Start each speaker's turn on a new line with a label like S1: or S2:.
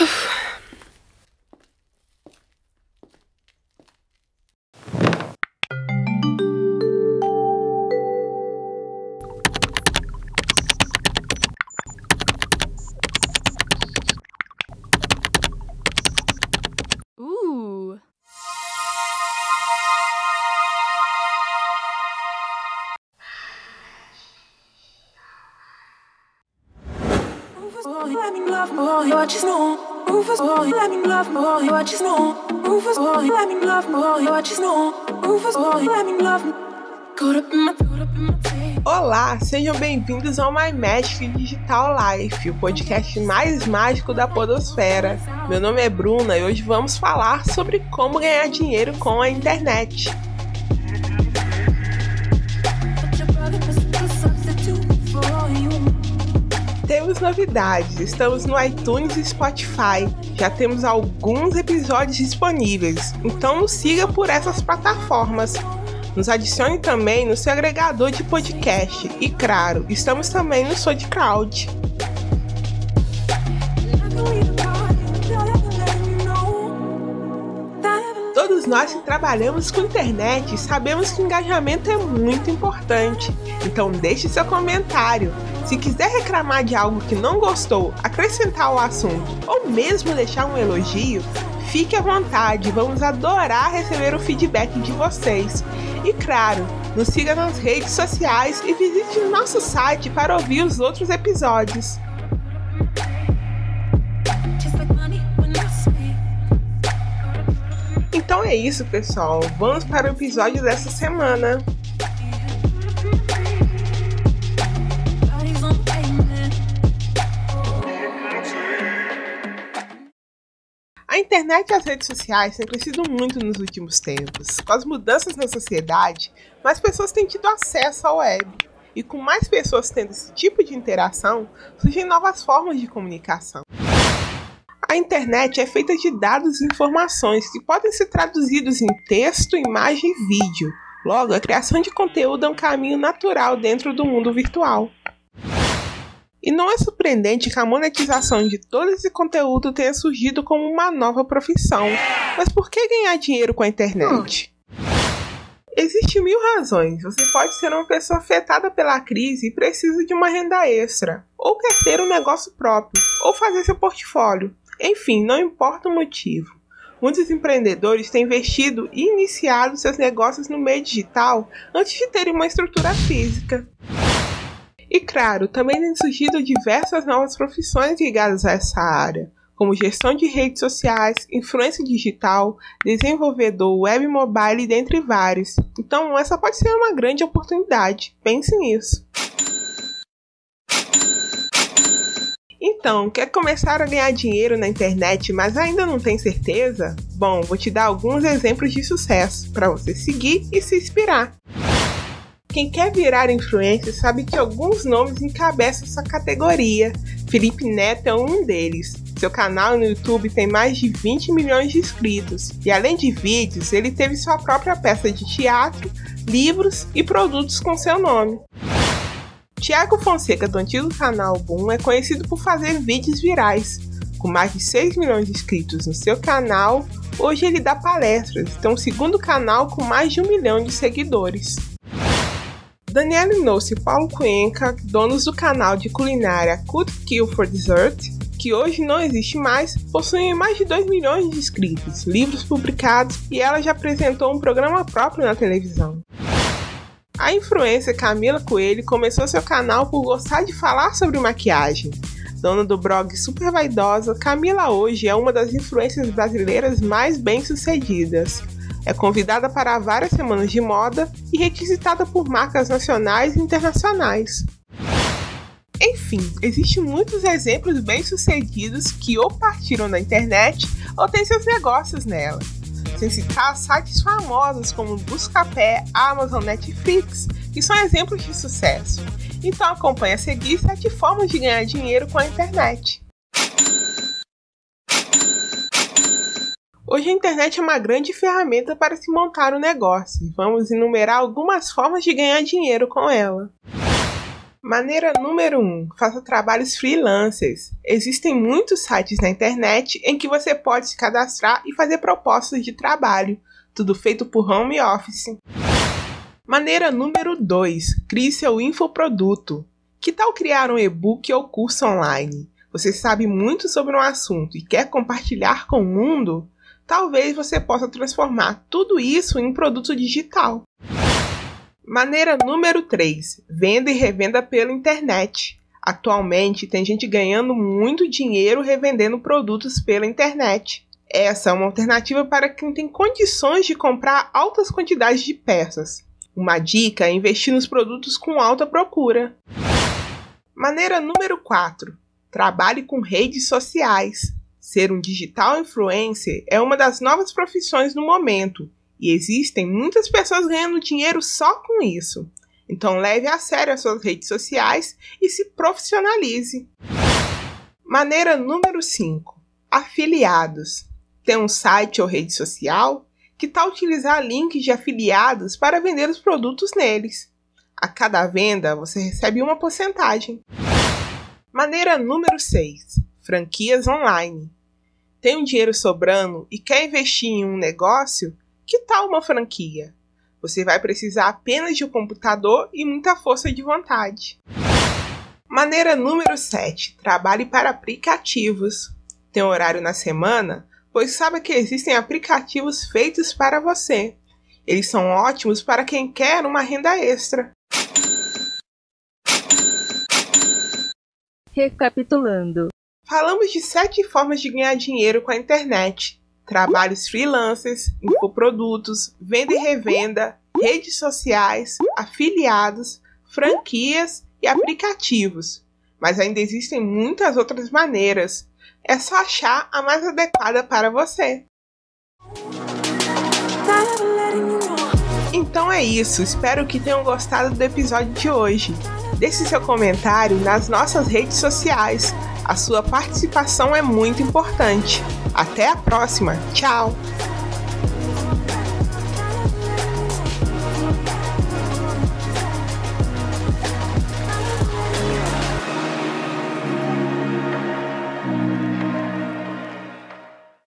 S1: Ooh.
S2: Rufus, boy, let me love, boy, what you know. Let me love, you know. Let me love, you know. Let me love. Caught up in my, caught up in my.
S3: Olá, sejam bem-vindos ao My Magic Digital Life, o podcast mais mágico da podosfera. Meu nome é Bruna e hoje vamos falar sobre como ganhar dinheiro com a internet. Temos novidades, estamos no iTunes e Spotify. Já temos alguns episódios disponíveis, então nos siga por essas plataformas. Nos adicione também no seu agregador de podcast. E claro, estamos também no SoundCloud. Todos nós que trabalhamos com internet sabemos que o engajamento é muito importante. Então deixe seu comentário. Se quiser reclamar de algo que não gostou, acrescentar ao assunto ou mesmo deixar um elogio, fique à vontade. Vamos adorar receber o feedback de vocês. E claro, nos siga nas redes sociais e visite nosso site para ouvir os outros episódios. Então é isso, pessoal. Vamos para o episódio dessa semana. Internet e as redes sociais têm crescido muito nos últimos tempos. Com as mudanças na sociedade, mais pessoas têm tido acesso à web. E com mais pessoas tendo esse tipo de interação, surgem novas formas de comunicação. A internet é feita de dados e informações que podem ser traduzidos em texto, imagem e vídeo. Logo, a criação de conteúdo é um caminho natural dentro do mundo virtual. E não é surpreendente que a monetização de todo esse conteúdo tenha surgido como uma nova profissão. Mas por que ganhar dinheiro com a internet? Existem mil razões. Você pode ser uma pessoa afetada pela crise e precisa de uma renda extra, ou quer ter um negócio próprio, ou fazer seu portfólio. Enfim, não importa o motivo. Muitos empreendedores têm investido e iniciado seus negócios no meio digital antes de terem uma estrutura física. E claro, também têm surgido diversas novas profissões ligadas a essa área, como gestão de redes sociais, influência digital, desenvolvedor web mobile, dentre vários. Então, essa pode ser uma grande oportunidade. Pense nisso. Então, quer começar a ganhar dinheiro na internet, mas ainda não tem certeza? Bom, vou te dar alguns exemplos de sucesso para você seguir e se inspirar. Quem quer virar influencer sabe que alguns nomes encabeçam essa categoria. Felipe Neto é um deles. Seu canal no YouTube tem mais de 20 milhões de inscritos. E além de vídeos, ele teve sua própria peça de teatro, livros e produtos com seu nome. Tiago Fonseca, do antigo canal Boom, é conhecido por fazer vídeos virais. Com mais de 6 milhões de inscritos no seu canal, hoje ele dá palestras e tem um segundo canal com mais de um milhão de seguidores. Daniela Inossi e Paulo Cuenca, donos do canal de culinária Could Kill for Dessert, que hoje não existe mais, possuem mais de 2 milhões de inscritos, livros publicados e ela já apresentou um programa próprio na televisão. A influencer Camila Coelho começou seu canal por gostar de falar sobre maquiagem. Dona do blog Super Vaidosa, Camila hoje é uma das influências brasileiras mais bem-sucedidas. É convidada para várias semanas de moda e requisitada por marcas nacionais e internacionais. Enfim, existem muitos exemplos bem-sucedidos que ou partiram da internet ou têm seus negócios nela. Sem citar sites famosos como Buscapé, Amazon, Netflix, que são exemplos de sucesso. Então acompanhe a seguir 7 formas de ganhar dinheiro com a internet. Hoje a internet é uma grande ferramenta para se montar um negócio. Vamos enumerar algumas formas de ganhar dinheiro com ela. Maneira número 1: um, faça trabalhos freelancers. Existem muitos sites na internet em que você pode se cadastrar e fazer propostas de trabalho, tudo feito por home office. Maneira número 2: crie seu infoproduto. Que tal criar um e-book ou curso online? Você sabe muito sobre um assunto e quer compartilhar com o mundo? Talvez você possa transformar tudo isso em um produto digital. Maneira número 3: venda e revenda pela internet. Atualmente tem gente ganhando muito dinheiro revendendo produtos pela internet. Essa é uma alternativa para quem tem condições de comprar altas quantidades de peças. Uma dica é investir nos produtos com alta procura. Maneira número 4: trabalhe com redes sociais. Ser um digital influencer é uma das novas profissões no momento e existem muitas pessoas ganhando dinheiro só com isso. Então leve a sério as suas redes sociais e se profissionalize. Maneira número 5: afiliados. Tem um site ou rede social? Que tal utilizar links de afiliados para vender os produtos neles? A cada venda você recebe uma porcentagem. Maneira número 6: franquias online. Tem um dinheiro sobrando e quer investir em um negócio? Que tal uma franquia? Você vai precisar apenas de um computador e muita força de vontade. Maneira número 7. Trabalhe para aplicativos. Tem horário na semana? Pois sabe que existem aplicativos feitos para você. Eles são ótimos para quem quer uma renda extra.
S1: Recapitulando.
S3: Falamos de sete formas de ganhar dinheiro com a internet trabalhos freelancers, infoprodutos, venda e revenda, redes sociais, afiliados, franquias e aplicativos. Mas ainda existem muitas outras maneiras. É só achar a mais adequada para você. Então é isso, espero que tenham gostado do episódio de hoje. Deixe seu comentário nas nossas redes sociais. A sua participação é muito importante. Até a próxima. Tchau!